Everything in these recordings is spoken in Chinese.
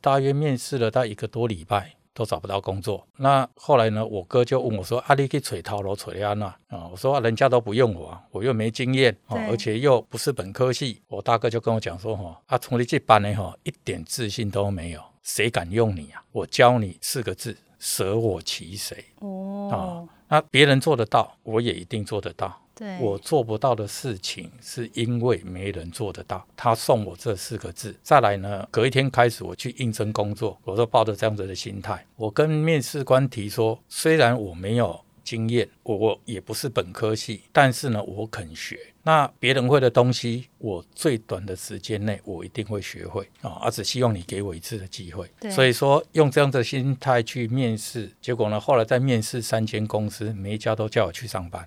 大约面试了他一个多礼拜。都找不到工作。那后来呢？我哥就问我说：“阿你去揣头路揣安娜啊？”我说：“人家都不用我，我又没经验啊，而且又不是本科系。”我大哥就跟我讲说：“哈，啊，从你这班呢，哈，一点自信都没有，谁敢用你啊？我教你四个字：舍我其谁。哦，啊，那别人做得到，我也一定做得到。”我做不到的事情，是因为没人做得到。他送我这四个字，再来呢？隔一天开始，我去应征工作，我都抱着这样子的心态。我跟面试官提说，虽然我没有经验，我也不是本科系，但是呢，我肯学。那别人会的东西，我最短的时间内，我一定会学会啊！而只希望你给我一次的机会。所以说，用这样的心态去面试，结果呢，后来在面试三间公司，每一家都叫我去上班。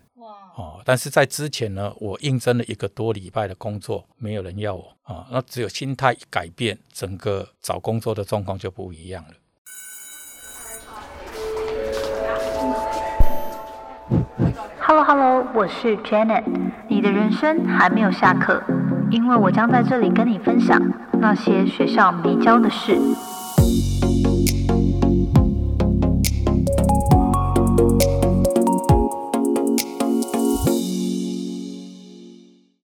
哦，但是在之前呢，我应征了一个多礼拜的工作，没有人要我啊。那只有心态一改变，整个找工作的状况就不一样了。Hello Hello，我是 Janet，你的人生还没有下课，因为我将在这里跟你分享那些学校没教的事。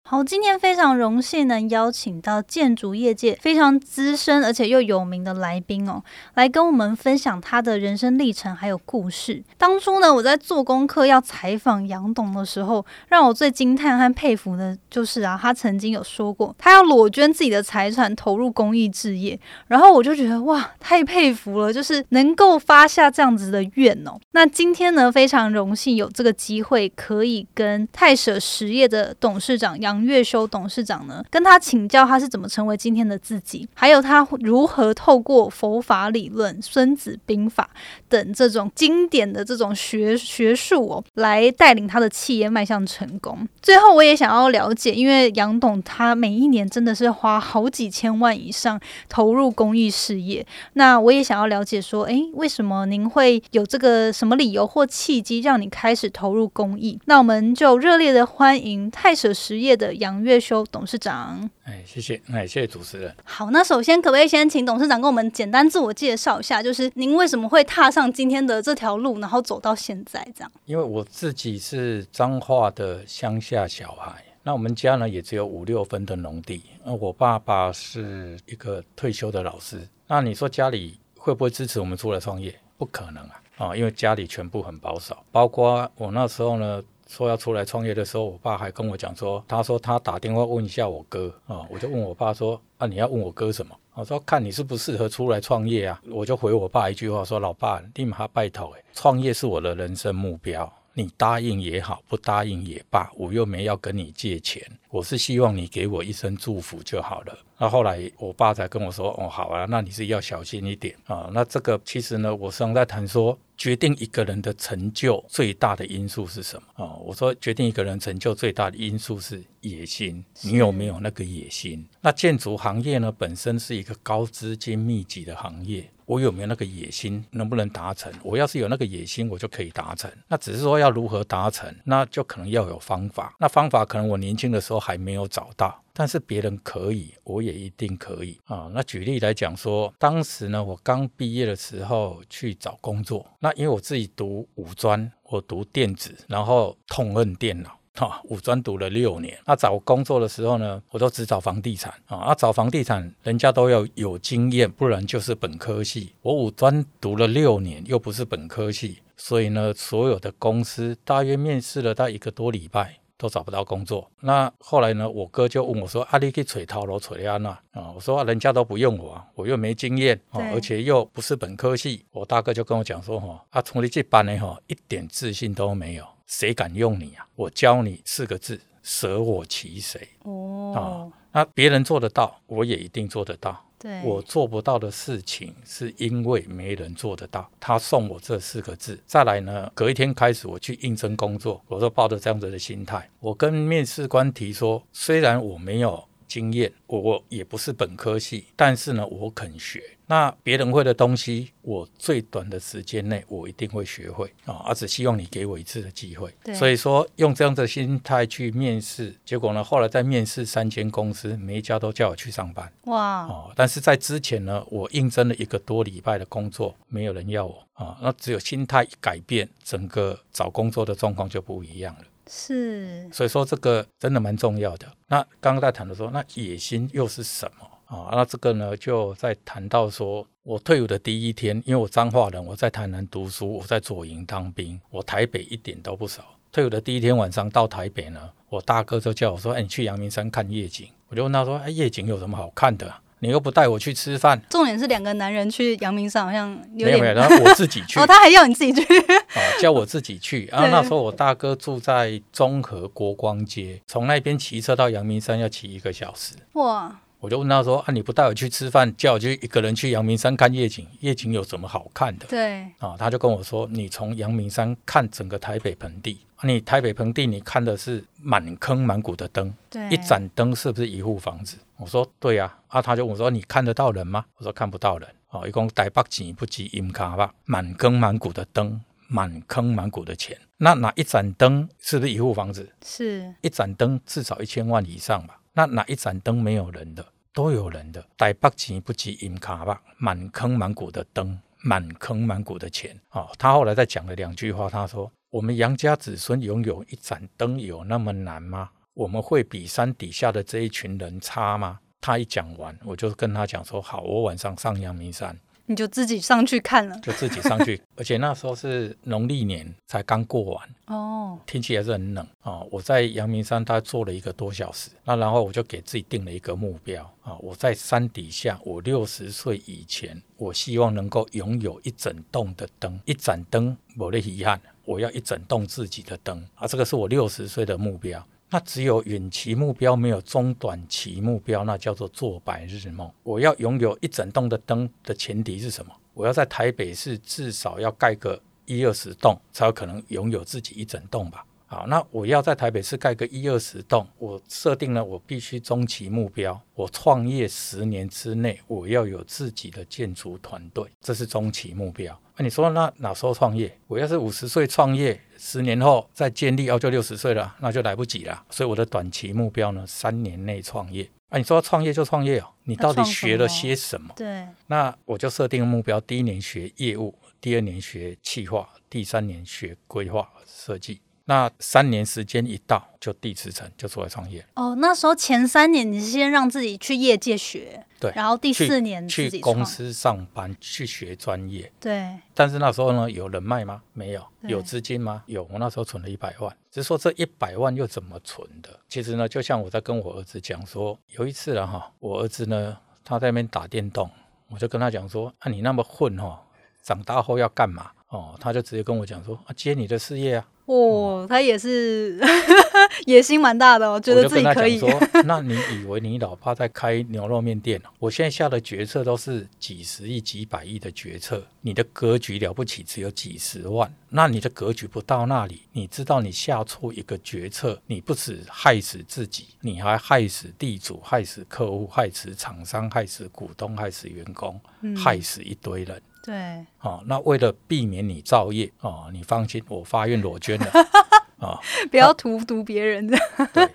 好，今天非常荣幸能邀请到建筑业界非常资深而且又有名的来宾哦，来跟我们分享他的人生历程还有故事。当初呢，我在做功课要采访杨董的时候，让我最惊叹和佩服的就是啊，他曾经有说过他要裸捐自己的财产投入公益事业，然后我就觉得哇，太佩服了，就是能够发下这样子的愿哦。那今天呢，非常荣幸有这个机会可以跟泰舍实业的董事长杨。杨月修董事长呢，跟他请教他是怎么成为今天的自己，还有他如何透过佛法理论、孙子兵法等这种经典的这种学学术哦，来带领他的企业迈向成功。最后，我也想要了解，因为杨董他每一年真的是花好几千万以上投入公益事业，那我也想要了解说，诶，为什么您会有这个什么理由或契机让你开始投入公益？那我们就热烈的欢迎泰舍实业的。杨月修董事长，哎，谢谢，哎，谢谢主持人。好，那首先可不可以先请董事长跟我们简单自我介绍一下，就是您为什么会踏上今天的这条路，然后走到现在这样？因为我自己是彰化的乡下小孩，那我们家呢也只有五六分的农地，那我爸爸是一个退休的老师，那你说家里会不会支持我们出来创业？不可能啊，啊，因为家里全部很保守，包括我那时候呢。说要出来创业的时候，我爸还跟我讲说，他说他打电话问一下我哥啊，我就问我爸说啊，你要问我哥什么？我说看你适不适合出来创业啊，我就回我爸一句话说，老爸，立马拜托诶，创业是我的人生目标，你答应也好，不答应也罢，我又没要跟你借钱，我是希望你给我一声祝福就好了。那后来我爸才跟我说，哦，好啊，那你是要小心一点啊。那这个其实呢，我时常在谈说。决定一个人的成就最大的因素是什么啊？我说，决定一个人成就最大的因素是野心。你有没有那个野心？那建筑行业呢，本身是一个高资金密集的行业。我有没有那个野心？能不能达成？我要是有那个野心，我就可以达成。那只是说要如何达成，那就可能要有方法。那方法可能我年轻的时候还没有找到。但是别人可以，我也一定可以啊！那举例来讲说，当时呢，我刚毕业的时候去找工作，那因为我自己读五专，我读电子，然后痛恨电脑啊，五专读了六年。那找工作的时候呢，我都只找房地产啊，啊，找房地产人家都要有经验，不然就是本科系。我五专读了六年，又不是本科系，所以呢，所有的公司大约面试了大一个多礼拜。都找不到工作，那后来呢？我哥就问我说：“阿你去揣头路揣安娜啊？”我说：“人家都不用我，我又没经验，而且又不是本科系。”我大哥就跟我讲说：“哈，啊，从你这班呢，哈，一点自信都没有，谁敢用你啊？我教你四个字：舍我其谁。”哦，啊，那别人做得到，我也一定做得到。我做不到的事情，是因为没人做得到。他送我这四个字，再来呢？隔一天开始，我去应征工作，我都抱着这样子的心态。我跟面试官提说，虽然我没有经验，我也不是本科系，但是呢，我肯学。那别人会的东西，我最短的时间内我一定会学会啊，而只希望你给我一次的机会。所以说用这样的心态去面试，结果呢，后来在面试三间公司，每一家都叫我去上班。哇哦！但是在之前呢，我应征了一个多礼拜的工作，没有人要我啊。那只有心态一改变，整个找工作的状况就不一样了。是，所以说这个真的蛮重要的。那刚刚在谈的说，那野心又是什么？啊，那这个呢，就在谈到说，我退伍的第一天，因为我彰化人，我在台南读书，我在左营当兵，我台北一点都不熟。退伍的第一天晚上到台北呢，我大哥就叫我说：“哎，你去阳明山看夜景。”我就问他说：“哎，夜景有什么好看的？你又不带我去吃饭。”重点是两个男人去阳明山，好像没有没有，然后我自己去。哦，他还要你自己去？哦，叫我自己去。然后那时候我大哥住在中和国光街，从那边骑车到阳明山要骑一个小时。哇！我就问他说：“啊，你不带我去吃饭，叫我去一个人去阳明山看夜景，夜景有什么好看的？”对啊，他就跟我说：“你从阳明山看整个台北盆地，你台北盆地你看的是满坑满谷的灯，对，一盏灯是不是一户房子？”我说：“对呀。”啊，他就问我说：“你看得到人吗？”我说：“看不到人。”哦，一共台北钱不及银卡吧，满坑满谷的灯，满坑满谷的钱，那哪一盏灯是不是一户房子？是一盏灯至少一千万以上吧？那哪一盏灯没有人的？都有人的，台北钱不及银卡吧，满坑满谷的灯，满坑满谷的钱啊！他后来再讲了两句话，他说：“我们杨家子孙拥有一盏灯有那么难吗？我们会比山底下的这一群人差吗？”他一讲完，我就跟他讲说：“好，我晚上上阳明山。”你就自己上去看了，就自己上去，而且那时候是农历年才刚过完哦，天气还是很冷啊。我在阳明山大概坐了一个多小时，那然后我就给自己定了一个目标啊，我在山底下，我六十岁以前，我希望能够拥有一整栋的灯，一盏灯，我的遗憾，我要一整栋自己的灯啊，这个是我六十岁的目标。那只有远期目标，没有中短期目标，那叫做做白日梦。我要拥有一整栋的灯的前提是什么？我要在台北市至少要盖个一二十栋，才有可能拥有自己一整栋吧。好，那我要在台北市盖个一二十栋，我设定了我必须中期目标，我创业十年之内我要有自己的建筑团队，这是中期目标。那你说那哪时候创业？我要是五十岁创业，十年后再建立，哦，就六十岁了，那就来不及了。所以我的短期目标呢，三年内创业。啊，你说创业就创业哦，你到底学了些什么？对，那我就设定目标，第一年学业务，第二年学企划，第三年学规划设计。那三年时间一到，就地辞呈，就出来创业。哦，那时候前三年你是先让自己去业界学，对，然后第四年去公司上班去学专业，对。但是那时候呢，有人脉吗？没有。有资金吗？有。我那时候存了一百万，只是说这一百万又怎么存的？其实呢，就像我在跟我儿子讲说，有一次了哈，我儿子呢他在那边打电动，我就跟他讲说，啊，你那么混哈，长大后要干嘛？哦，他就直接跟我讲说，啊，接你的事业啊。哦，他也是 野心蛮大的，我觉得自己可以。说，那你以为你老爸在开牛肉面店？我现在下的决策都是几十亿、几百亿的决策，你的格局了不起，只有几十万，那你的格局不到那里。你知道，你下错一个决策，你不止害死自己，你还害死地主、害死客户、害死厂商、害死股东、害死员工，害死一堆人。对，哦，那为了避免你造业，哦，你放心，我发愿裸捐了，啊，不要荼毒别人的。对，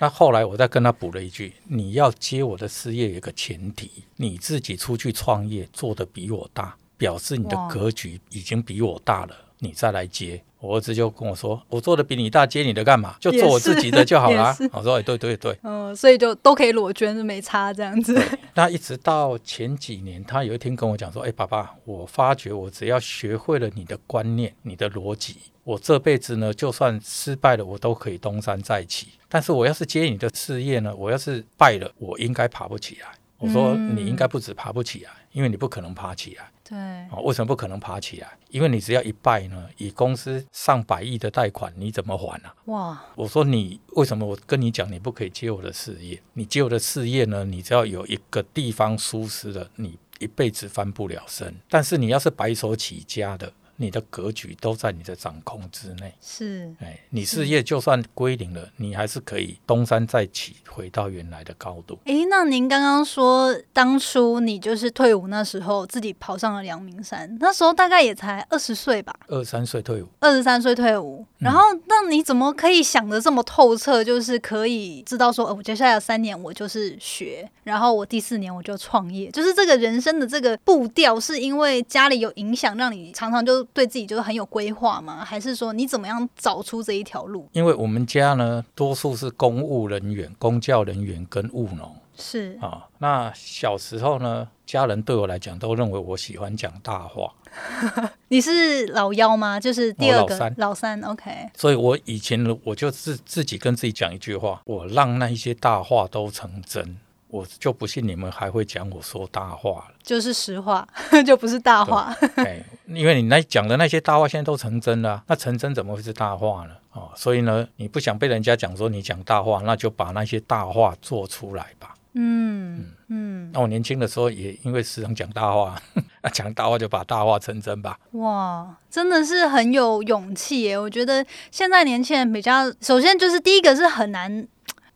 那后来我再跟他补了一句，你要接我的事业有个前提，你自己出去创业做的比我大，表示你的格局已经比我大了，你再来接。我儿子就跟我说：“我做的比你大，接你的干嘛？就做我自己的就好了。”我说：“哎对对对。”嗯，所以就都可以裸捐，没差这样子。那一直到前几年，他有一天跟我讲说：“哎，爸爸，我发觉我只要学会了你的观念、你的逻辑，我这辈子呢，就算失败了，我都可以东山再起。但是我要是接你的事业呢，我要是败了，我应该爬不起来。”我说：“你应该不止爬不起来，因为你不可能爬起来。”对啊，为什么不可能爬起来？因为你只要一败呢，以公司上百亿的贷款，你怎么还啊？哇！我说你为什么？我跟你讲，你不可以接我的事业。你接我的事业呢，你只要有一个地方疏失了，你一辈子翻不了身。但是你要是白手起家的，你的格局都在你的掌控之内。是，哎，你事业就算归零了，你还是可以东山再起，回到原来的高度。哎，那您刚刚说当初你就是退伍那时候自己跑上了阳明山，那时候大概也才二十岁吧，二三岁退伍，二十三岁退伍，然后那你怎么可以想的这么透彻？就是可以知道说，哦，我接下来三年我就是学，然后我第四年我就创业，就是这个人生的这个步调，是因为家里有影响，让你常常就对自己就是很有规划吗？还是说你怎么样找出这一条路？因为我们家呢，多数是公务人员、公教人员跟务农是啊。那小时候呢，家人对我来讲都认为我喜欢讲大话，你是老幺吗？就是第二个老三老三，OK，所以我以前，我就自自己跟自己讲一句话：我让那一些大话都成真，我就不信你们还会讲我说大话了。就是实话，就不是大话。哎，因为你那讲的那些大话现在都成真了啊、那成真怎么会是大话呢？哦，所以呢，你不想被人家讲说你讲大话，那就把那些大话做出来吧。嗯嗯，那我年轻的时候也因为时常讲大话，那讲大话就把大话成真吧。哇，真的是很有勇气耶！我觉得现在年轻人比较，首先就是第一个是很难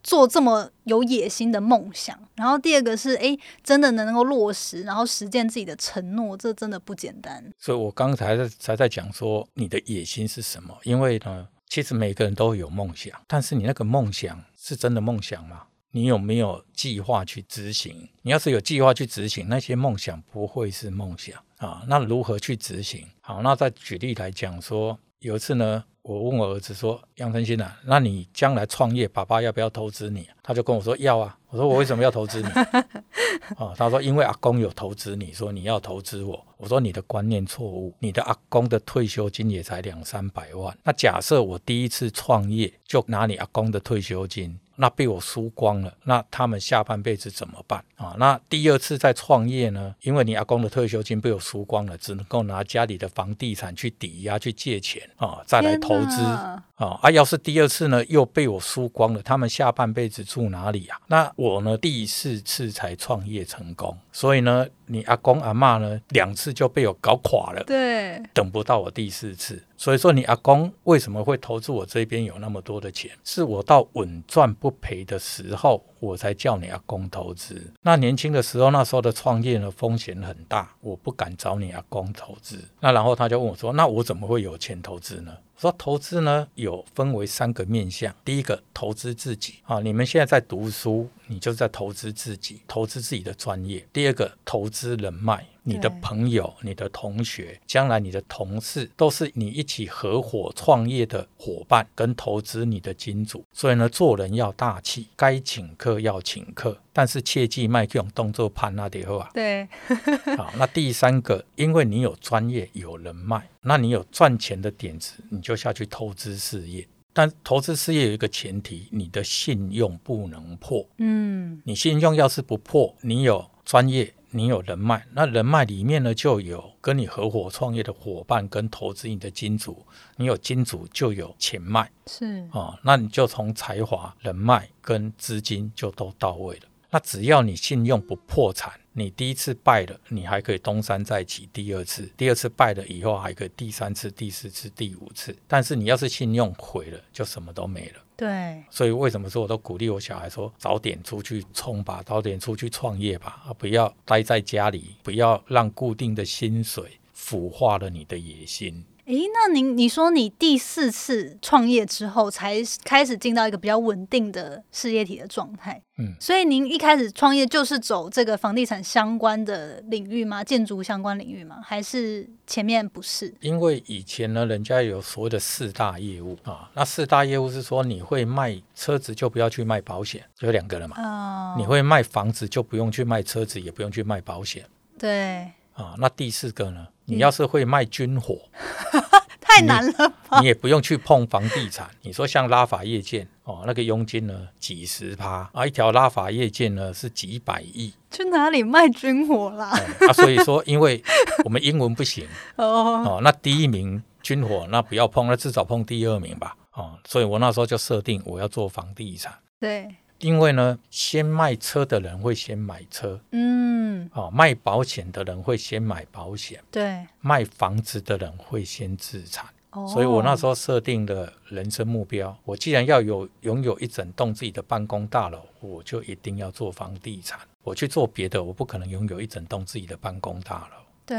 做这么有野心的梦想，然后第二个是哎，真的能够落实，然后实践自己的承诺，这真的不简单。所以我刚才在才在讲说你的野心是什么？因为呢，其实每个人都有梦想，但是你那个梦想是真的梦想吗？你有没有计划去执行？你要是有计划去执行，那些梦想不会是梦想啊。那如何去执行？好，那再举例来讲说，有一次呢，我问我儿子说：“杨成新啊，那你将来创业，爸爸要不要投资你？”他就跟我说：“要啊。”我说：“我为什么要投资你？” 哦，他说：“因为阿公有投资你，说你要投资我。”我说：“你的观念错误，你的阿公的退休金也才两三百万。那假设我第一次创业就拿你阿公的退休金，那被我输光了，那他们下半辈子怎么办啊？那第二次再创业呢？因为你阿公的退休金被我输光了，只能够拿家里的房地产去抵押去借钱啊，再来投资啊。啊，要是第二次呢又被我输光了，他们下半辈子住哪里啊？那我呢第四次才创业成功，所以呢，你阿公阿妈呢两次就被我搞垮了。对，等不到我第四次，所以说你阿公为什么会投资我这边有那么多的钱？是我到稳赚不赔的时候，我才叫你阿公投资。那年轻的时候，那时候的创业呢，风险很大，我不敢找你阿公投资。那然后他就问我说：“那我怎么会有钱投资呢？”我说投资呢有分为三个面向，第一个投资自己啊，你们现在在读书，你就在投资自己，投资自己的专业。第二个投资人脉，你的朋友、你的同学，将来你的同事都是你一起合伙创业的伙伴，跟投资你的金主。所以呢，做人要大气，该请客要请客，但是切记卖这种动作盘那点后啊。对，好，那第三个，因为你有专业、有人脉，那你有赚钱的点子，你就下去投资事业。但投资事业有一个前提，你的信用不能破。嗯，你信用要是不破，你有专业，你有人脉，那人脉里面呢就有跟你合伙创业的伙伴，跟投资你的金主，你有金主就有钱脉是，哦，那你就从才华、人脉跟资金就都到位了。那只要你信用不破产，你第一次败了，你还可以东山再起；第二次，第二次败了以后还可以第三次、第四次、第五次。但是你要是信用毁了，就什么都没了。对，所以为什么说我都鼓励我小孩说，早点出去冲吧，早点出去创业吧，啊，不要待在家里，不要让固定的薪水腐化了你的野心。诶，那您你说你第四次创业之后才开始进到一个比较稳定的事业体的状态，嗯所以您一开始创业就是走这个房地产相关的领域吗？建筑相关领域吗？还是前面不是？因为以前呢，人家有所谓的四大业务啊，那四大业务是说你会卖车子就不要去卖保险，有两个了嘛。哦、你会卖房子就不用去卖车子，也不用去卖保险对，啊。那第四个呢，你要是会卖军火，太难了吧？你也不用去碰房地产。你说像拉法叶建哦，那个佣金呢几十趴啊，一条拉法叶建呢是几百亿、去哪里卖军火啦？哎啊，所以说因为我们英文不行 哦，哦，那第一名军火那不要碰，那至少碰第二名吧哦，所以我那时候就设定我要做房地产。对，因为呢，先卖车的人会先买车，嗯，哦，卖保险的人会先买保险，对，卖房子的人会先自产。哦，所以我那时候设定的人生目标，我既然要有拥有一整栋自己的办公大楼，我就一定要做房地产。我去做别的，我不可能拥有一整栋自己的办公大楼。对，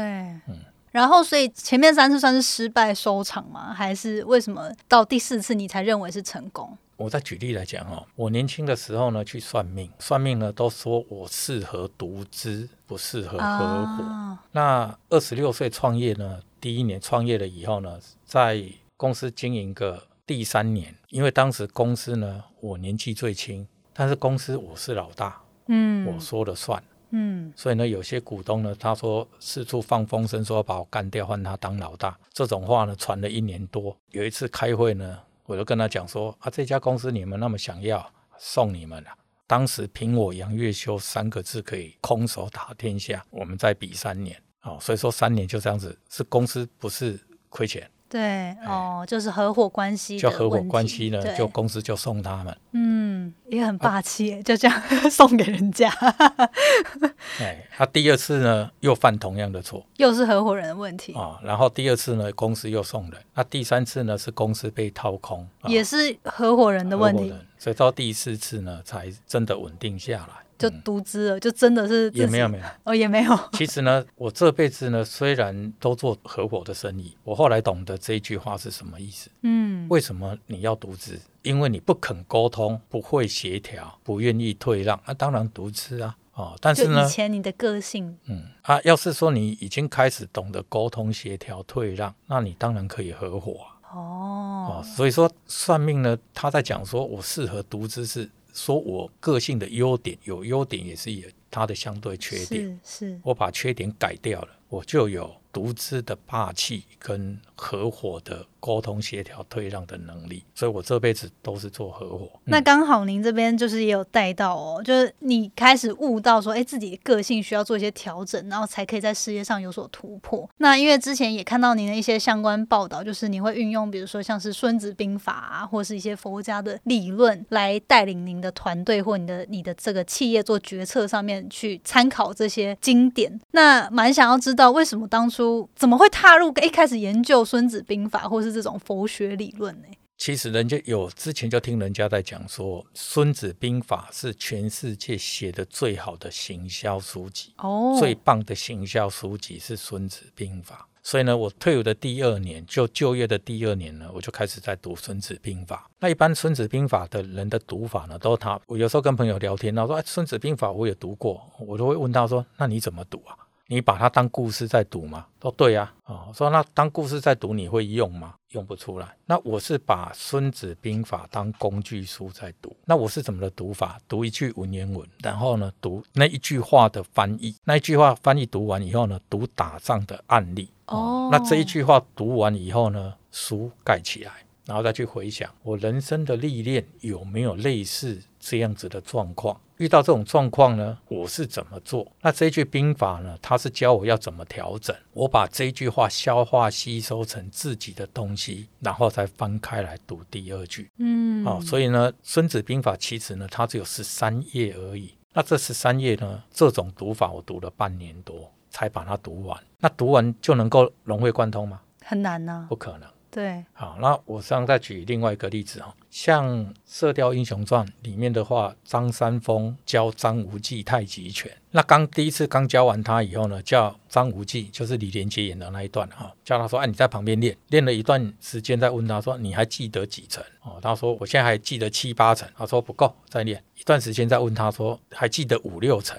嗯然后所以前面三次算是失败收场吗？还是为什么到第四次你才认为是成功？我再举例来讲哦，我年轻的时候呢去算命，算命呢都说我适合独资，不适合合伙。啊那二十六岁创业呢，第一年创业了以后呢，在公司经营个第三年，因为当时公司呢我年纪最轻，但是公司我是老大，嗯，我说了算。嗯所以呢，有些股东呢，他说四处放风声，说要把我干掉，换他当老大。这种话呢，传了一年多。有一次开会呢，我就跟他讲说啊，这家公司你们那么想要，送你们了。当时凭我杨月修三个字可以空手打天下，我们再比三年哦，所以说三年就这样子，是公司不是亏钱，对哦，就是合伙关系的就合伙关系呢，就公司就送他们。嗯，也很霸气耶，就这样 送给人家，哎，他、第二次呢又犯同样的错，又是合伙人的问题，啊、然后第二次呢，公司又送人，那第三次呢是公司被掏空，啊也是合伙人的问题，所以到第四次呢才真的稳定下来。就独资了，就真的是也没有没有，哦，也没有，其实呢，我这辈子呢虽然都做合伙的生意，我后来懂得这一句话是什么意思。嗯，为什么你要独资？因为你不肯沟通，不会协调，不愿意退让，那、当然独资啊。哦，但是呢以，前你的个性，嗯啊，要是说你已经开始懂得沟通、协调、退让，那你当然可以合伙啊。哦哦，，所以说算命呢，他在讲说我适合独资，是说我个性的优点，有优点也是有它的相对缺点。是是，我把缺点改掉了，我就有独资的霸气跟合伙的沟通协调退让的能力。所以我这辈子都是做合伙。那刚好您这边就是也有带到哦，就是你开始悟到说，哎，自己的个性需要做一些调整，然后才可以在事业上有所突破。那因为之前也看到您的一些相关报道，就是你会运用，比如说像是《孙子兵法》啊，或是一些佛家的理论，来带领您的团队或你的你的这个企业做决策上面去参考这些经典。那蛮想要知道，为什么当初怎么会踏入一开始研究《孙子兵法》或是这种佛学理论呢？其实人家有之前就听人家在讲说，《孙子兵法》是全世界写的最好的行销书籍。哦，最棒的行销书籍是《孙子兵法》，所以呢，我退伍的第二年，就就业的第二年呢，我就开始在读《孙子兵法》。那一般《孙子兵法》的人的读法呢，都他，我有时候跟朋友聊天，他说：“哎，《孙子兵法》我也读过。”我都会问他说：“那你怎么读啊？你把它当故事在读吗？”说：“对呀。”啊，我说：“那当故事在读，你会用吗？”用不出来。那我是把《孙子兵法》当工具书在读。那我是怎么的读法？读一句文言文，然后呢，读那一句话的翻译。那一句话翻译读完以后呢，读打仗的案例。哦那这一句话读完以后呢，书盖起来，然后再去回想我人生的历练有没有类似这样子的状况。遇到这种状况呢，我是怎么做？那这一句兵法呢，它是教我要怎么调整。我把这一句话消化吸收成自己的东西，然后再翻开来读第二句。嗯，哦，所以呢，《孙子兵法》其实呢，它只有十三页而已。那这十三页呢，这种读法我读了半年多才把它读完。那读完就能够融会贯通吗？很难呐、不可能。对，好，那我这样再举另外一个例子哈，像《射雕英雄传》里面的话，张三丰教张无忌太极拳。那刚第一次刚教完他以后呢，叫张无忌，就是李连杰演的那一段哈，叫他说：“哎、你在旁边练，练了一段时间，再问他说你还记得几成？哦，他说我现在还记得七八成。他说不够，再练一段时间，再问他说还记得五六成。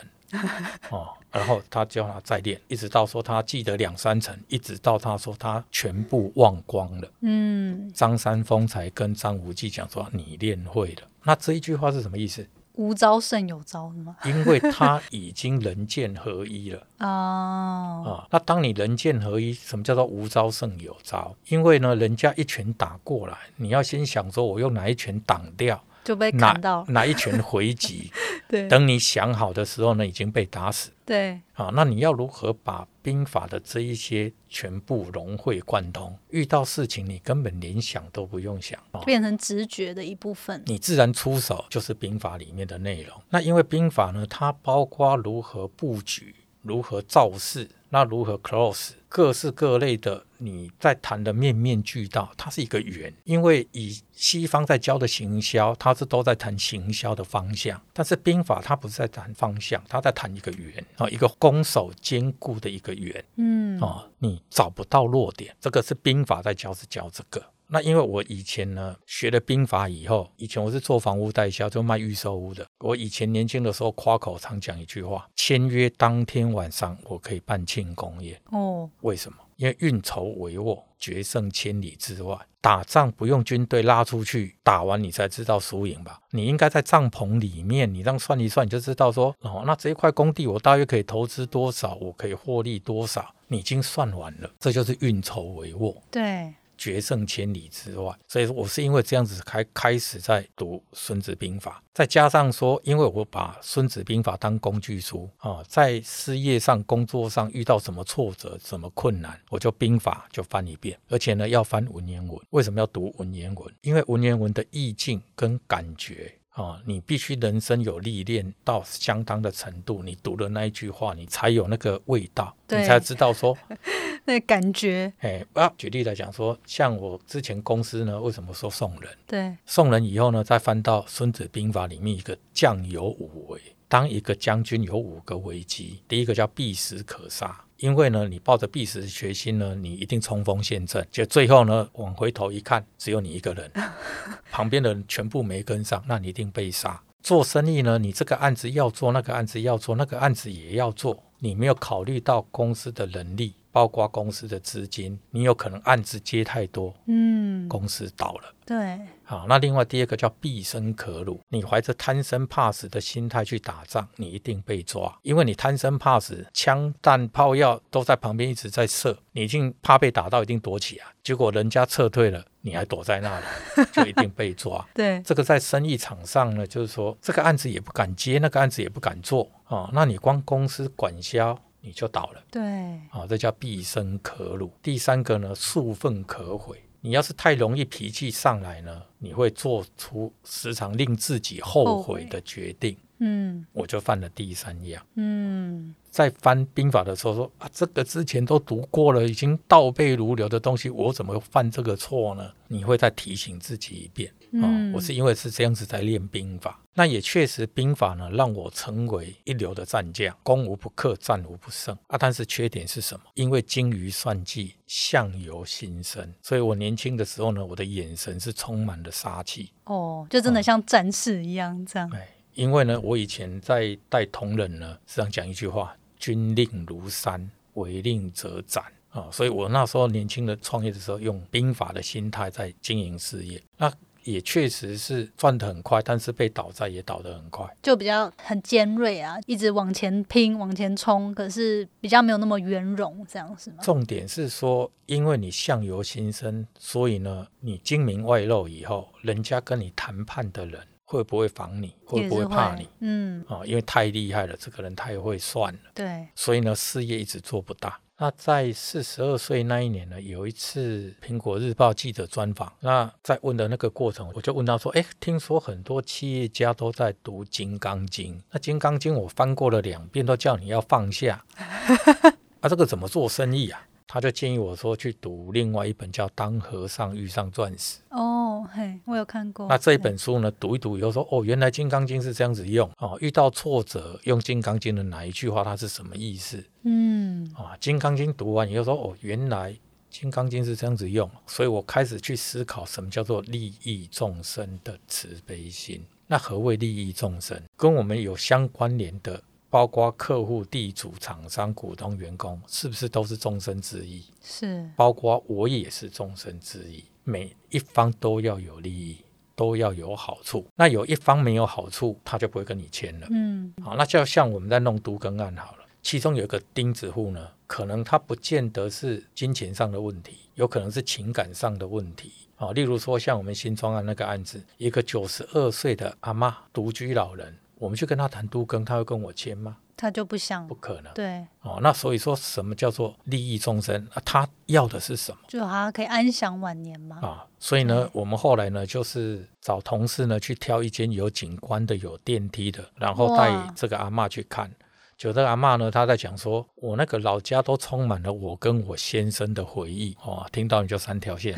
哦，然后他叫他再练，一直到说他记得两三成，一直到他说他全部忘光了。嗯，张三丰才跟张无忌讲说：“你练会了。”那这一句话是什么意思？无招胜有招是吗？因为他已经人剑合一了 哦，啊。那当你人剑合一，什么叫做无招胜有招？因为呢，人家一拳打过来，你要先想说我用哪一拳挡掉，就被哪砍到，哪一拳回击，对等你想好的时候呢，已经被打死对，啊。那你要如何把兵法的这一些全部融会贯通？遇到事情你根本连想都不用想啊，变成直觉的一部分。你自然出手就是兵法里面的内容。那因为兵法呢，它包括如何布局、如何造势、那如何 close，各式各类的你在谈的面面俱到，它是一个圆。因为以西方在教的行销，它是都在谈行销的方向，但是兵法它不是在谈方向，它在谈一个圆啊，一个攻守兼顾的一个圆。嗯，哦，你找不到弱点，这个是兵法在教，是教这个。那因为我以前呢学了兵法以后，以前我是做房屋代销，就卖预售屋的。我以前年轻的时候夸口常讲一句话：签约当天晚上我可以办庆功宴。哦，为什么？因为运筹帷幄，决胜千里之外。打仗不用军队拉出去，打完你才知道输赢吧？你应该在帐篷里面，你这样算一算，你就知道说，哦，那这一块工地我大约可以投资多少，我可以获利多少，你已经算完了。这就是运筹帷幄。对，决胜千里之外，所以我是因为这样子开开始在读《孙子兵法》，再加上说，因为我把《孙子兵法》当工具书啊，在事业上、工作上遇到什么挫折、什么困难，我就兵法就翻一遍，而且呢要翻文言文。为什么要读文言文？因为文言文的意境跟感觉。啊，你必须人生有历练到相当的程度，你读了那一句话，你才有那个味道，你才知道说，那感觉，哎啊，举例来讲说，像我之前公司呢，为什么说送人？对，送人以后呢，再翻到《孙子兵法》里面一个将有五危。当一个将军有五个危机，第一个叫避实可杀，因为呢，你抱着必死的决心呢，你一定冲锋陷阵，就最后呢，往回头一看，只有你一个人，旁边的人全部没跟上，那你一定被杀。做生意呢，你这个案子要做，那个案子要做，那个案子也要做，你没有考虑到公司的能力，包括公司的资金，你有可能案子接太多，嗯，公司倒了。对，好，那另外第二个叫必生可辱，你怀着贪生怕死的心态去打仗，你一定被抓，因为你贪生怕死，枪弹炮药都在旁边一直在射，你已经怕被打到，一定躲起来，结果人家撤退了，你还躲在那里，就一定被抓。对，这个在生意场上呢，就是说这个案子也不敢接，那个案子也不敢做啊、哦，那你光公司管销你就倒了。对，啊、这叫毕生可辱。第三个呢，素愤可悔。你要是太容易脾气上来呢，你会做出时常令自己后悔的决定。嗯我就犯了第三样。嗯，在翻兵法的时候说啊，这个之前都读过了，已经倒背如流的东西，我怎么犯这个错呢？你会再提醒自己一遍啊、嗯我是因为是这样子在练兵法，那也确实兵法呢让我成为一流的战将，攻无不克，战无不胜啊。但是缺点是什么？因为精于算计，相由心生，所以我年轻的时候呢，我的眼神是充满了杀气。哦，就真的像战士一样这样。哎，因为呢，我以前在带同仁呢，时常讲一句话：“军令如山，违令则斩。”啊，所以我那时候年轻的创业的时候，用兵法的心态在经营事业，那也确实是赚得很快，但是被倒在也倒得很快。就比较很尖锐啊，一直往前拼、往前冲，可是比较没有那么圆融，这样是吗？重点是说，因为你相由心生，所以呢，你精明外露以后，人家跟你谈判的人会不会防你，会不会怕你？嗯，啊，因为太厉害了，这个人太会算了。对，所以呢，事业一直做不大。那在四十二岁那一年呢，有一次苹果日报记者专访，那在问的那个过程，我就问他说：“哎，听说很多企业家都在读《金刚经》，那《金刚经》我翻过了两遍，都叫你要放下，啊，这个怎么做生意啊？”他就建议我说去读另外一本叫《当和尚遇上钻石》。哦，嘿，我有看过。那这一本书呢，读一读以后说，哦，原来《金刚经》是这样子用哦，遇到挫折用《金刚经》的哪一句话，它是什么意思嗯，啊？《金刚经》读完以后说，哦，原来《金刚经》是这样子用，所以我开始去思考什么叫做利益众生的慈悲心。那何谓利益众生？跟我们有相关联的，包括客户、地主、厂商、股东、员工，是不是都是众生之一？是，包括我也是众生之一，每一方都要有利益，都要有好处。那有一方没有好处，他就不会跟你签了。嗯，好，那就像我们在弄都更案好了，其中有一个钉子户呢，可能他不见得是金钱上的问题，有可能是情感上的问题。啊，例如说像我们新庄案那个案子，一个九十二岁的阿妈独居老人，我们去跟他谈都更，他会跟我签吗？他就不想不，可能。对，哦，那所以说什么叫做利益终身啊？他要的是什么就他可以安享晚年嘛。啊？所以呢，我们后来呢，就是找同事呢去挑一间有景观的、有电梯的，然后带哇这个阿嬷去看。就这个阿嬷呢，她在讲说，我那个老家都充满了我跟我先生的回忆哦，听到你就三条线。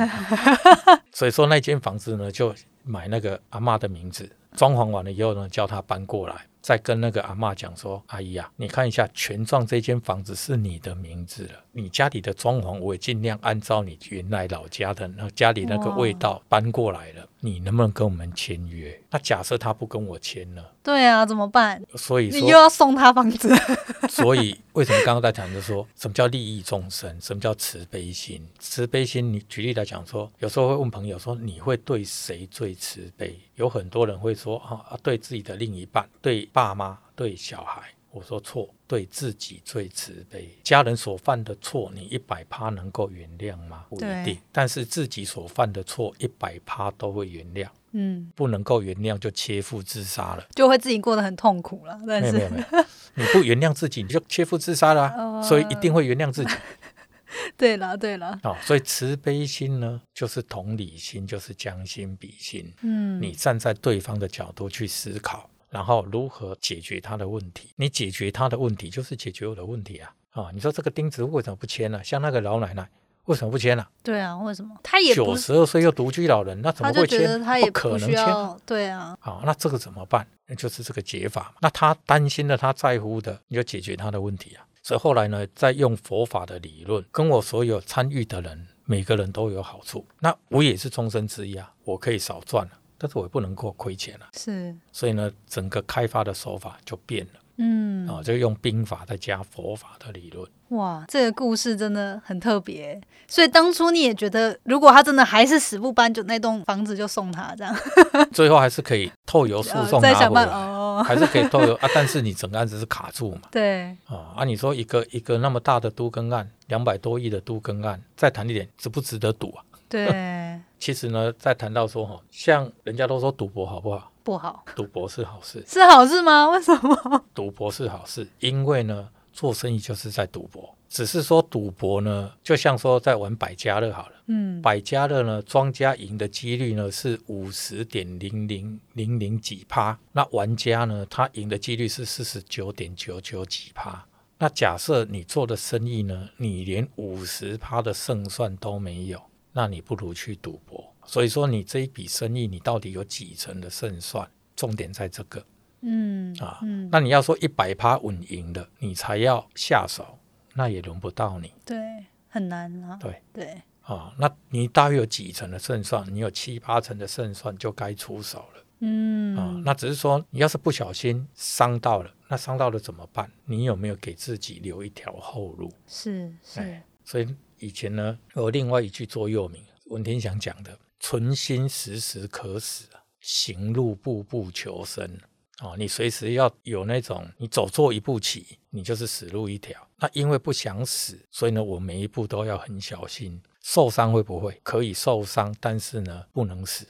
所以说那间房子呢，就买那个阿嬷的名字，装潢完了以后呢，叫他搬过来，再跟那个阿嬷讲说，阿姨啊，你看一下全幢这间房子是你的名字了，你家里的装潢我也尽量按照你原来老家的那家里那个味道搬过来了，你能不能跟我们签约？那假设他不跟我签呢？对啊，怎么办？所以你又，要送他房子，所以为什么刚刚在谈，就是说什么叫利益众生，什么叫慈悲心？慈悲心，你举例来讲说，有时候会问朋友说，你会对谁最慈悲？有很多人会说啊啊，对自己的另一半，对爸妈，对小孩。我说错，对自己最慈悲。家人所犯的错，你一百趴能够原谅吗？不一定。但是自己所犯的错，一百趴都会原谅。嗯，不能够原谅，就切腹自杀了。就会自己过得很痛苦了。但是，没有没有没有，你不原谅自己，你就切腹自杀了所以一定会原谅自己。对了对了，哦，所以慈悲心呢，就是同理心，就是将心比心。嗯，你站在对方的角度去思考，然后如何解决他的问题。你解决他的问题，就是解决我的问题啊！啊、你说这个钉子户为什么不签呢、像那个老奶奶为什么不签呢、对啊，为什么他也不九十二岁又独居老人，那怎么会签？他也不可能需签啊。对啊，好，那这个怎么办？那就是这个解法嘛。那他担心的，他在乎的，你就解决他的问题啊。所以后来呢，在用佛法的理论，跟我所有参与的人，每个人都有好处。那我也是终身之一啊，我可以少赚了，但是我也不能够亏钱了。是，所以呢，整个开发的手法就变了嗯，啊，就用兵法再加佛法的理论。哇，这个故事真的很特别。所以当初你也觉得，如果他真的还是死不搬，就那栋房子就送他这样，最后还是可以透由诉呃讼拿回来，哦。还是可以透由啊，但是你整个案子是卡住嘛。对，啊啊！你说一个一个那么大的都更案，两百多亿的都更案，再谈一点，值不值得赌啊？对，其实呢，再谈到说哈，像人家都说赌博好不好？不好赌博是好事，是好事吗？为什么？赌博是好事，因为呢，做生意就是在赌博。只是说赌博呢，就像说在玩百家乐好了，嗯，百家乐呢，庄家赢的几率呢是五十点零零零零几趴，那玩家呢，他赢的几率是四十九点九九几趴。那假设你做的生意呢，你连五十趴的胜算都没有，那你不如去赌博。所以说，你这一笔生意，你到底有几成的胜算？重点在这个嗯啊。嗯，那你要说一百趴稳赢的，你才要下手，那也轮不到你对，很难啊。对对，啊。那你大约有几成的胜算？你有七八成的胜算就该出手了。嗯，啊，那只是说你要是不小心伤到了，那伤到了怎么办？你有没有给自己留一条后路？是是哎，所以以前呢，有另外一句座右铭，文天祥讲的：“存心时时可死，行路步步求生。”哦，你随时要有那种，你走错一步棋，你就是死路一条。那因为不想死，所以呢，我每一步都要很小心。受伤会不会？可以受伤，但是呢，不能死。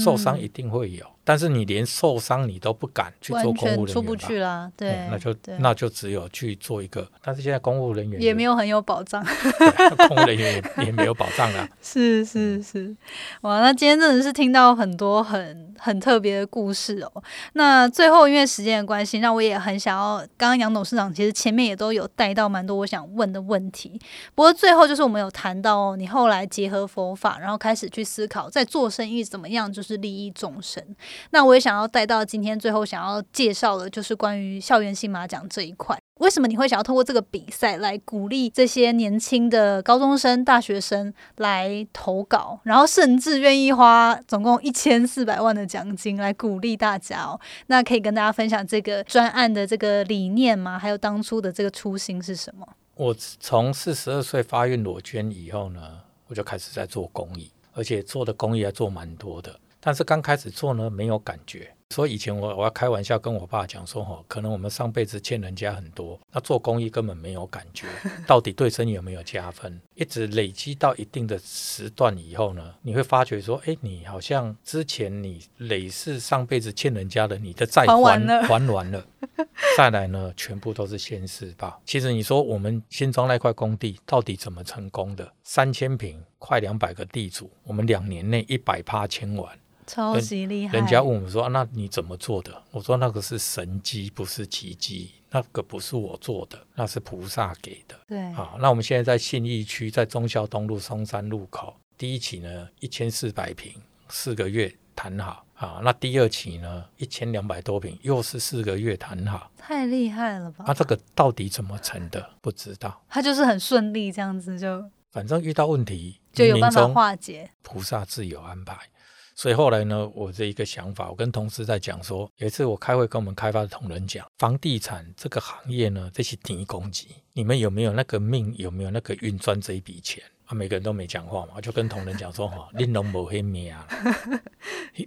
受伤一定会有，但是你连受伤你都不敢去做公务人员出不去啦。对嗯，那就那就只有去做一个，但是现在公务人员，也没有很有保障。对 公务人员也也没有保障啦。是嗯是是，哇！那今天真的是听到很多很很特别的故事哦。那最后因为时间的关系，那我也很想要，刚刚杨董事长其实前面也都有带到蛮多我想问的问题。不过最后就是我们有谈到哦，你后来结合佛法，然后开始去思考在做生意怎么样就是利益众生。那我也想要带到今天最后想要介绍的，就是关于校园性马奖这一块。为什么你会想要通过这个比赛来鼓励这些年轻的高中生、大学生来投稿，然后甚至愿意花总共一千四百万的奖金来鼓励大家哦？那可以跟大家分享这个专案的这个理念吗？还有当初的这个初心是什么？我从四十二岁发愿裸捐以后呢，我就开始在做公益，而且做的公益还做蛮多的。但是刚开始做呢，没有感觉所以以前我我要开玩笑跟我爸讲说，哈，可能我们上辈子欠人家很多，那做公益根本没有感觉，到底对生意有没有加分？一直累积到一定的时段以后呢，你会发觉说，哎，你好像之前你累是上辈子欠人家的，你的债还完了，还完了，再来呢，全部都是现世报。其实你说我们新庄那块工地到底怎么成功的？三千平，快两百个地主，我们两年内一百趴签完。超级厉害！人家问我们说：“那你怎么做的？”我说：“那个是神机，不是奇迹。那个不是我做的，那是菩萨给的。”对。好，那我们现在在信义区，在忠孝东路松山路口，第一期呢一千四百平，四个月谈好。啊，那第二期呢一千两百多平，又是四个月谈好。太厉害了吧？那这个到底怎么成的？不知道。他就是很顺利，这样子就。反正遇到问题就有办法化解。菩萨自有安排。所以后来呢，我这一个想法，我跟同事在讲说，有一次我开会跟我们开发的同仁讲，房地产这个行业呢，这些低攻击，你们有没有那个命，有没有那个运赚这一笔钱？啊，每个人都没讲话嘛，我就跟同仁讲说，哈，玲珑某黑命啊，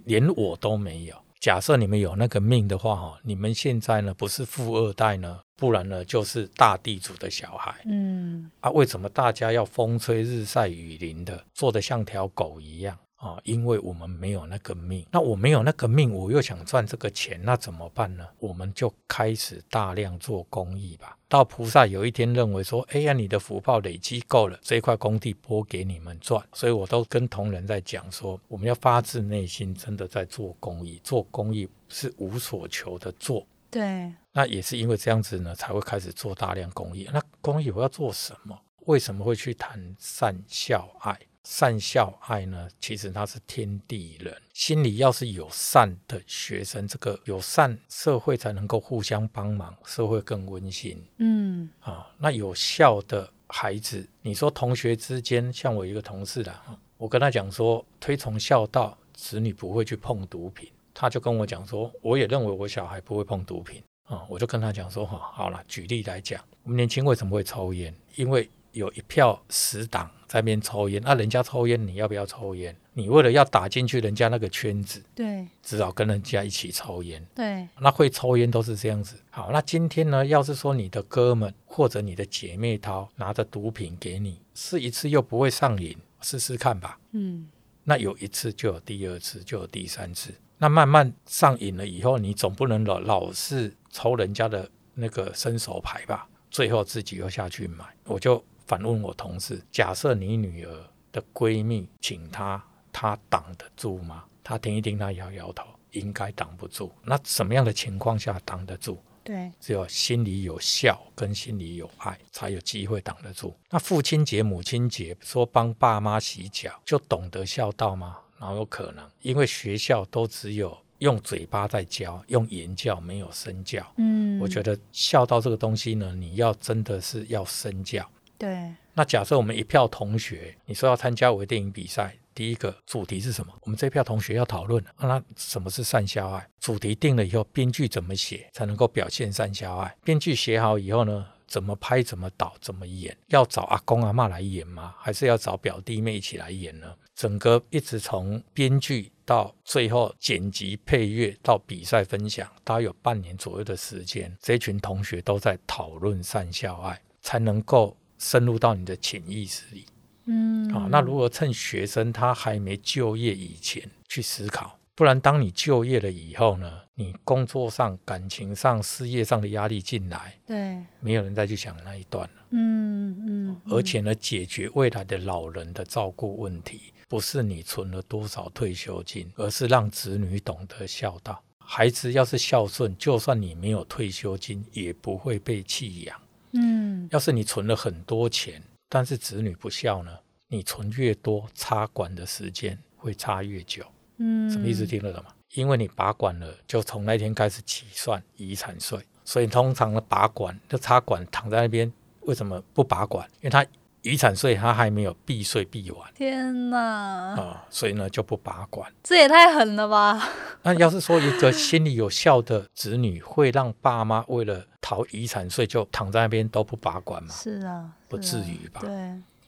连我都没有。假设你们有那个命的话，哈，你们现在呢不是富二代呢，不然呢就是大地主的小孩。嗯，啊，为什么大家要风吹日晒雨淋的，做的像条狗一样？啊，因为我们没有那个命，那我没有那个命，我又想赚这个钱，那怎么办呢？我们就开始大量做公益吧。到菩萨有一天认为说，哎呀，你的福报累积够了，这块工地拨给你们赚。所以我都跟同仁在讲说，我们要发自内心，真的在做公益。做公益是无所求的做。对。那也是因为这样子呢，才会开始做大量公益。那公益我要做什么？为什么会去谈善孝爱？善孝爱呢，其实他是天地人心里要是有善的学生，这个有善社会才能够互相帮忙，社会更温馨。嗯啊，那有孝的孩子，你说同学之间，像我一个同事的，我跟他讲说，推崇孝道，子女不会去碰毒品，他就跟我讲说，我也认为我小孩不会碰毒品啊，我就跟他讲说，哈，好了，举例来讲，我们年轻为什么会抽烟？因为有一票死党。在边抽烟，那人家抽烟，你要不要抽烟？你为了要打进去人家那个圈子，对，只好跟人家一起抽烟。对，那会抽烟都是这样子。好，那今天呢，要是说你的哥们或者你的姐妹淘拿着毒品给你试一次又不会上瘾，试试看吧。嗯，那有一次就有第二次，就有第三次。那慢慢上瘾了以后，你总不能老老是抽人家的那个伸手牌吧？最后自己又下去买，我就。反问我同事：假设你女儿的闺蜜请她，她挡得住吗？她听一听，她摇摇头，应该挡不住。那什么样的情况下挡得住？对，只有心里有孝跟心里有爱，才有机会挡得住。那父亲节、母亲节说帮爸妈洗脚，就懂得孝道吗？哪有可能？因为学校都只有用嘴巴在教，用言教，没有身教。嗯，我觉得孝道这个东西呢，你要真的是要身教。对，那假设我们一票同学，你说要参加微电影比赛，第一个主题是什么？我们这票同学要讨论，那什么是善孝爱？主题定了以后，编剧怎么写才能够表现善孝爱？编剧写好以后呢，怎么拍、怎么导、怎么演？要找阿公阿妈来演吗？还是要找表弟妹一起来演呢？整个一直从编剧到最后剪辑、配乐到比赛分享，大概有半年左右的时间，这群同学都在讨论善孝爱，才能够。深入到你的潜意识里，嗯，啊，那如何趁学生他还没就业以前去思考？不然，当你就业了以后呢，你工作上、感情上、事业上的压力进来，对，没有人再去想那一段了，嗯嗯，而且呢，解决未来的老人的照顾问题，不是你存了多少退休金，而是让子女懂得孝道。孩子要是孝顺，就算你没有退休金，也不会被弃养。嗯，要是你存了很多钱，但是子女不孝呢？你存越多，插管的时间会插越久。嗯，什么意思？听得懂吗？因为你拔管了，就从那天开始起算遗产税。所以通常的拔管就插管躺在那边，为什么不拔管？因为他遗产税他还没有避税避完。天哪！啊，所以呢就不把管。这也太狠了吧！那要是说一个心理有效的子女，会让爸妈为了逃遗产税就躺在那边都不把管吗？是啊，不至于吧？对，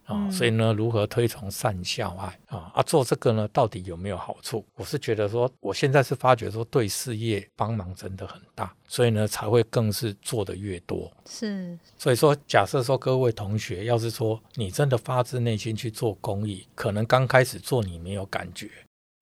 啊，嗯所以呢，如何推崇善孝爱啊啊，做这个呢，到底有没有好处？我是觉得说，我现在是发觉说，对事业帮忙真的很大，所以呢，才会更是做的越多。是所以说，假设说各位同学，要是说你真的发自内心去做公益，可能刚开始做你没有感觉，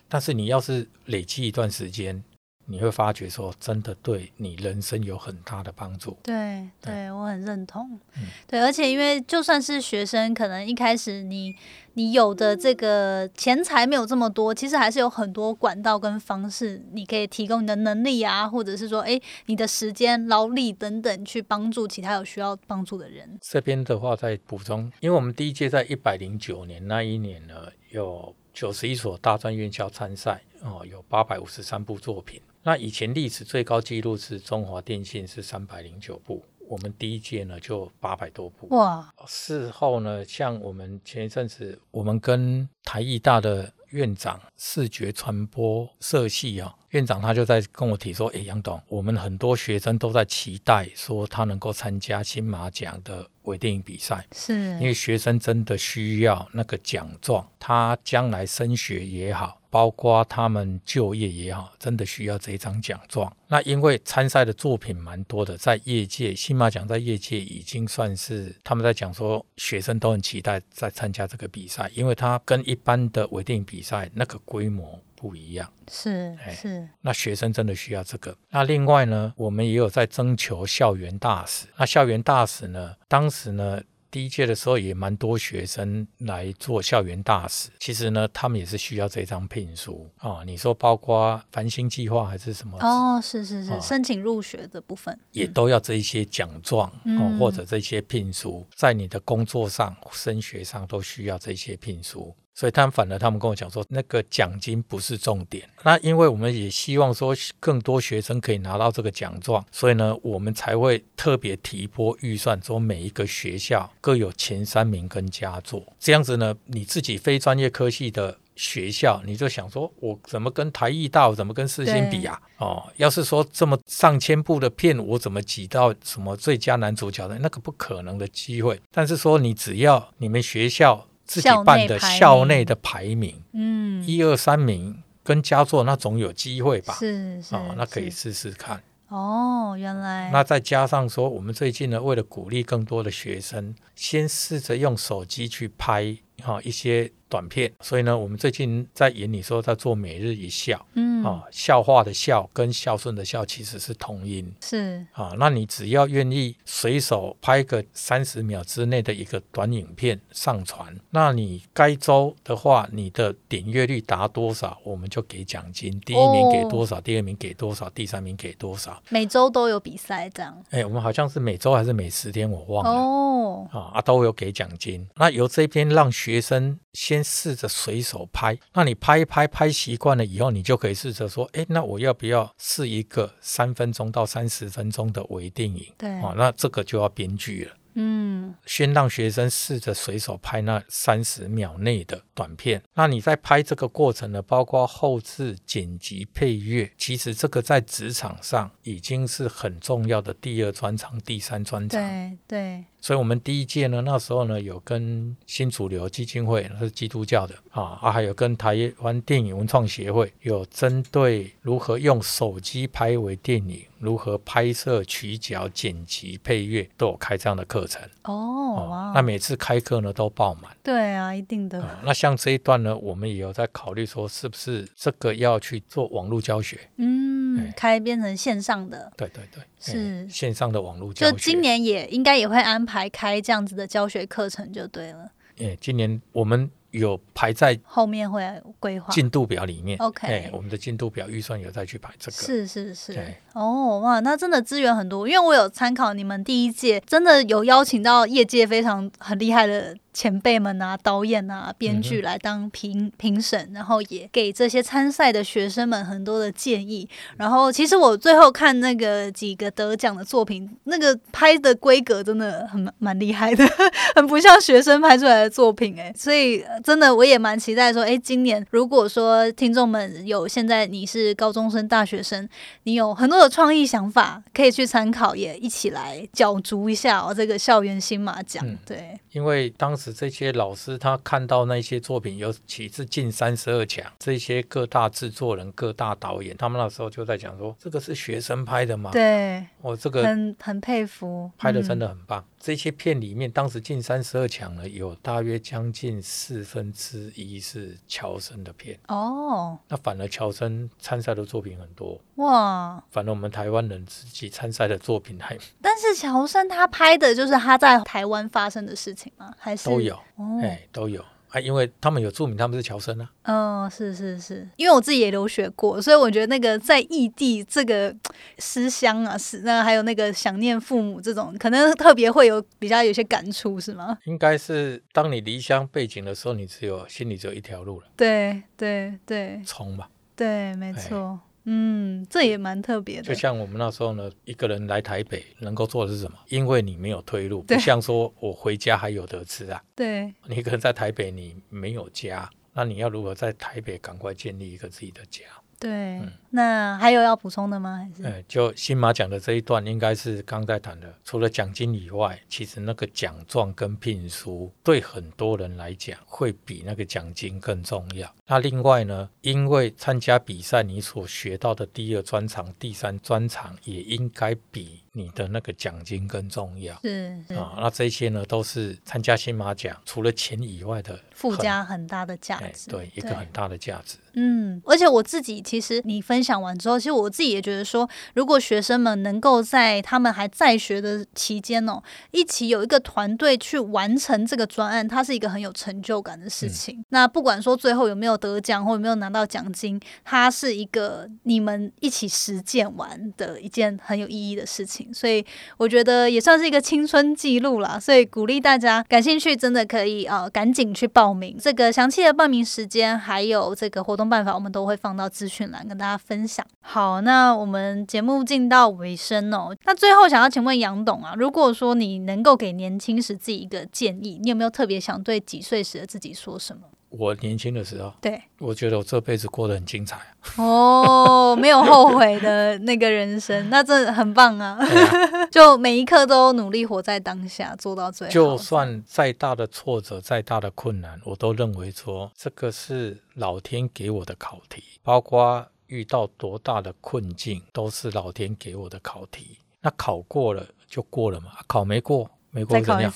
但是你要是累积一段时间，你会发觉说，真的对你人生有很大的帮助。对对，我很认同。嗯对，而且因为就算是学生，可能一开始你你有的这个钱财没有这么多，其实还是有很多管道跟方式，你可以提供你的能力啊，或者是说，哎，你的时间、劳力等等，去帮助其他有需要帮助的人。这边的话再补充，因为我们第一届在一百零九年那一年呢，有九十一所大专院校参赛哦，有八百五十三部作品。那以前历史最高纪录是中华电信是三百零九部，我们第一届呢就八百多部。哇，事后呢，像我们前一阵子，我们跟台艺大的院长视觉传播社系啊、院长他就在跟我提说，诶，杨董，我们很多学生都在期待说他能够参加金马奖的微电影比赛，是因为学生真的需要那个奖状，他将来升学也好。包括他们就业也好，真的需要这一张奖状。那因为参赛的作品蛮多的，在业界新马奖在业界已经算是他们在讲说，学生都很期待在参加这个比赛，因为它跟一般的微电影比赛那个规模不一样。是哎是，那学生真的需要这个。那另外呢，我们也有在征求校园大使。那校园大使呢，当时呢。第一届的时候也蛮多学生来做校园大使，其实呢，他们也是需要这张聘书。啊。你说包括繁星计划还是什么，哦，是是是，哦。申请入学的部分。也都要这一些奖状哦嗯，或者这些聘书，在你的工作上、升学上都需要这些聘书。所以他们反而他们跟我讲说，那个奖金不是重点。那因为我们也希望说更多学生可以拿到这个奖状，所以呢，我们才会特别提拨预算，说每一个学校各有前三名跟佳作。这样子呢，你自己非专业科系的。学校，你就想说，我怎么跟台艺大，我怎么跟四星比啊？哦，要是说这么上千部的片，我怎么挤到什么最佳男主角的那个不可能的机会？但是说，你只要你们学校自己办的校内的排名，嗯，一二三名跟佳作，那总有机会吧？是是哦，那可以试试看。哦，原来那再加上说，我们最近呢，为了鼓励更多的学生，先试着用手机去拍哈、一些短片，所以呢，我们最近在演你说在做每日一笑嗯啊、笑话的笑跟孝顺的孝其实是同音。是啊，那你只要愿意随手拍个三十秒之内的一个短影片上传，那你该周的话，你的点阅率达多少，我们就给奖金。第一名给多少，第二名给多少，第三名给多少。每周都有比赛这样哎，我们好像是每周还是每十天，我忘了。哦，啊啊，都有给奖金。那由这边让学生先试着随手拍，那你拍一拍，拍习惯了以后，你就可以试着说，哎，那我要不要试一个三分钟到三十分钟的微电影？对，哦，那这个就要编剧了。嗯先让学生试着随手拍那三十秒内的短片。那你在拍这个过程呢，包括后置、剪辑、配乐，其实这个在职场上已经是很重要的第二专长、第三专长。对对所以，我们第一届呢，那时候呢，有跟新主流基金会，那是基督教的啊，啊，还有跟台湾电影文创协会，有针对如何用手机拍为电影，如何拍摄、取角、剪辑、配乐，都有开这样的课程。哦哇，那每次开课呢都爆满对啊，一定的，啊。那像这一段呢，我们也有在考虑说，是不是这个要去做网络教学？嗯哎，开变成线上的，对对对，是哎线上的网络教学。就今年也应该也会安排开这样子的教学课程就对了，哎，今年我们有排在后面会规划。进度表里面。OK 哎，我们的进度表预算有再去排这个。是是是对，哦哇，那真的资源很多，因为我有参考你们第一届，真的有邀请到业界非常很厉害的前辈们啊、导演啊、编剧来当评评审，然后也给这些参赛的学生们很多的建议。然后其实我最后看那个几个得奖的作品，那个拍的规格真的很蛮蛮厉害的，很不像学生拍出来的作品哎，所以呃真的我也蛮期待说，哎，今年如果说听众们有现在你是高中生、大学生，你有很多的创意想法，可以去参考，也一起来角逐一下哦这个校园新马奖。嗯对，因为当时这些老师他看到那些作品，尤其是进三十二强，这些各大制作人、各大导演，他们那时候就在讲说，这个是学生拍的吗？对，我这个很很佩服，拍的真的。的很棒。这些片里面，当时进三十二强呢，有大约将近四分之一是乔森的片。哦，那反而乔森参赛的作品很多，哇！反而我们台湾人自己参赛的作品还但是乔生他拍的就是他在台湾发生的事情吗？还是都有，哦，哎，都有啊，因为他们有注明他们是乔生啊。嗯、是是是，因为我自己也留学过，所以我觉得那个在异地这个思乡啊，是那还有那个想念父母这种，可能特别会有比较有些感触，是吗？应该是当你离乡背景的时候，你只有心里只有一条路了，对对对冲吧。对，没错。嗯，这也蛮特别的就。像我们那时候呢，一个人来台北能够做的是什么？因为你没有退路，不像说我回家还有得吃啊。对，你一个人在台北，你没有家，那你要如何在台北赶快建立一个自己的家？对，嗯那还有要补充的吗？还是？嗯，就新马讲的这一段，应该是刚在谈的。除了奖金以外，其实那个奖状跟聘书对很多人来讲，会比那个奖金更重要。那另外呢，因为参加比赛，你所学到的第二专长、第三专长，也应该比你的那个奖金更重要。是是啊，那这些呢，都是参加新马奖除了钱以外的附加很大的价哎，值。对，一个很大的价值。嗯，而且我自己其实你分享完之后，其实我自己也觉得说，如果学生们能够在他们还在学的期间哦，一起有一个团队去完成这个专案，它是一个很有成就感的事情。那不管说最后有没有得奖或有没有拿到奖金，它是一个你们一起实践完的一件很有意义的事情。所以我觉得也算是一个青春记录啦。所以鼓励大家感兴趣，真的可以呃赶紧去报名。这个详细的报名时间还有这个活动办法，我们都会放到资讯栏跟大家分享。好，那我们节目进到尾声哦。那最后想要请问杨董啊，如果说你能够给年轻时自己一个建议，你有没有特别想对几岁时的自己说什么？我年轻的时候，对，我觉得我这辈子过得很精彩。哦，没有后悔的那个人生，那真的很棒啊！啊就每一刻都努力活在当下，做到最好。就算再大的挫折、再大的困难，我都认为说这个是老天给我的考题，包括遇到多大的困境，都是老天给我的考题。那考过了就过了嘛，考没过没过怎样？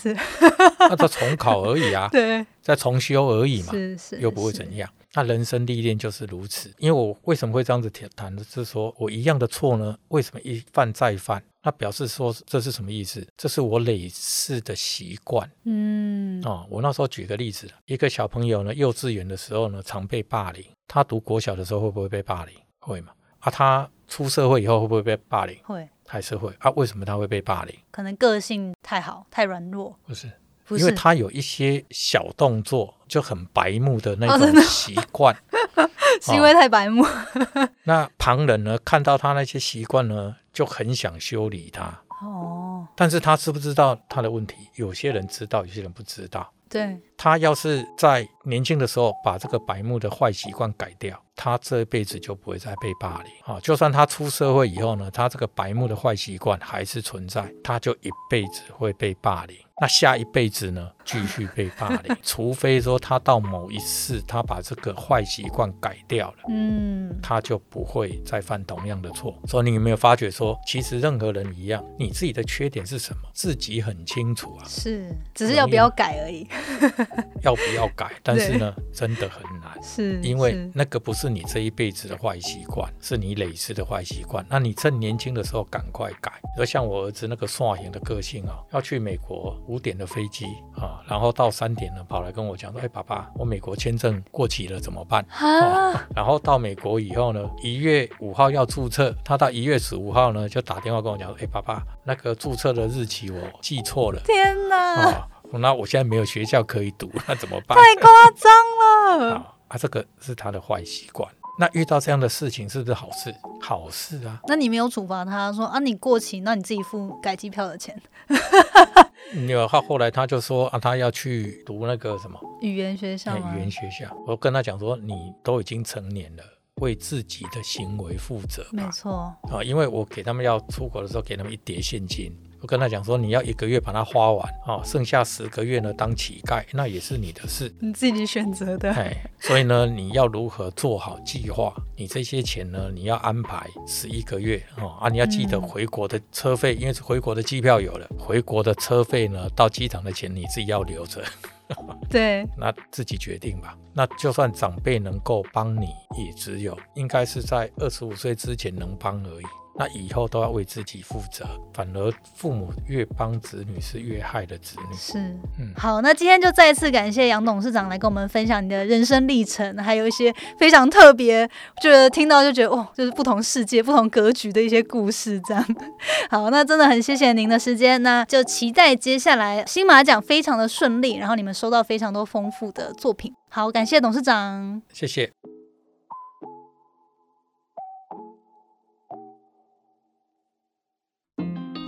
那他 重考而已啊，对，再重修而已嘛，是是，又不会怎样。那人生历练就是如此。因为我为什么会这样子谈谈的，是说我一样的错呢？为什么一犯再犯？那表示说这是什么意思？这是我累世的习惯。嗯，哦，我那时候举个例子，一个小朋友呢，幼稚园的时候呢，常被霸凌。他读国小的时候会不会被霸凌？会嘛？啊，他出社会以后会不会被霸凌？会还是会啊？为什么他会被霸凌？可能个性太好，太软弱，不是，不是因为他有一些小动作就很白目的那种习惯。是因为太白目。那旁人呢，看到他那些习惯呢，就很想修理他。哦，但是他知不知道他的问题？有些人知道，有些人不知道。对，他要是在年轻的时候把这个白目的坏习惯改掉，他这辈子就不会再被霸凌啊。就算他出社会以后呢，他这个白目的坏习惯还是存在，他就一辈子会被霸凌。那下一辈子呢，继续被霸凌，除非说他到某一次，他把这个坏习惯改掉了。嗯，他就不会再犯同样的错。所以你有没有发觉说，其实任何人一样，你自己的缺点是什么，自己很清楚啊，是，只是要不要改而已。要不要改？但是呢，真的很难。是，因为那个不是你这一辈子的坏习惯，是你累世的坏习惯。那你趁年轻的时候赶快改。而像我儿子那个耍型的个性啊，要去美国五点的飞机啊，然后到三点呢跑来跟我讲说：“哎，爸爸，我美国签证过期了，怎么办？”啊，然后到美国以后呢，一月五号要注册，他到一月十五号呢就打电话跟我讲说：“哎，爸爸，那个注册的日期我记错了天哪，啊，那我现在没有学校可以读，那怎么办？”太夸张了。啊啊，这个是他的坏习惯。那遇到这样的事情是不是好事？好事啊！那你没有处罚他说啊，你过期，那你自己付改机票的钱，你有他后来他就说啊，他要去读那个什么语言学校语？言学校。我跟他讲说，你都已经成年了，为自己的行为负责。没错，啊，因为我给他们要出国的时候，给他们一叠现金。我跟他讲说，你要一个月把它花完哦，剩下十个月呢当乞丐，那也是你的事，你自己选择的。哎，所以呢，你要如何做好计划？你这些钱呢，你要安排十一个月哦啊，你要记得回国的车费，因为是回国的机票有了，回国的车费呢，到机场的钱你自己要留着。对，那自己决定吧。那就算长辈能够帮你，也只有应该是在二十五岁之前能帮而已。那以后都要为自己负责，反而父母越帮子女是越害的子女。是，嗯，好，那今天就再次感谢杨董事长来跟我们分享你的人生历程，还有一些非常特别，觉得听到就觉得哦，就是不同世界、不同格局的一些故事。这样，好，那真的很谢谢您的时间，那就期待接下来新马奖非常的顺利，然后你们收到非常多丰富的作品。好，感谢董事长，谢谢。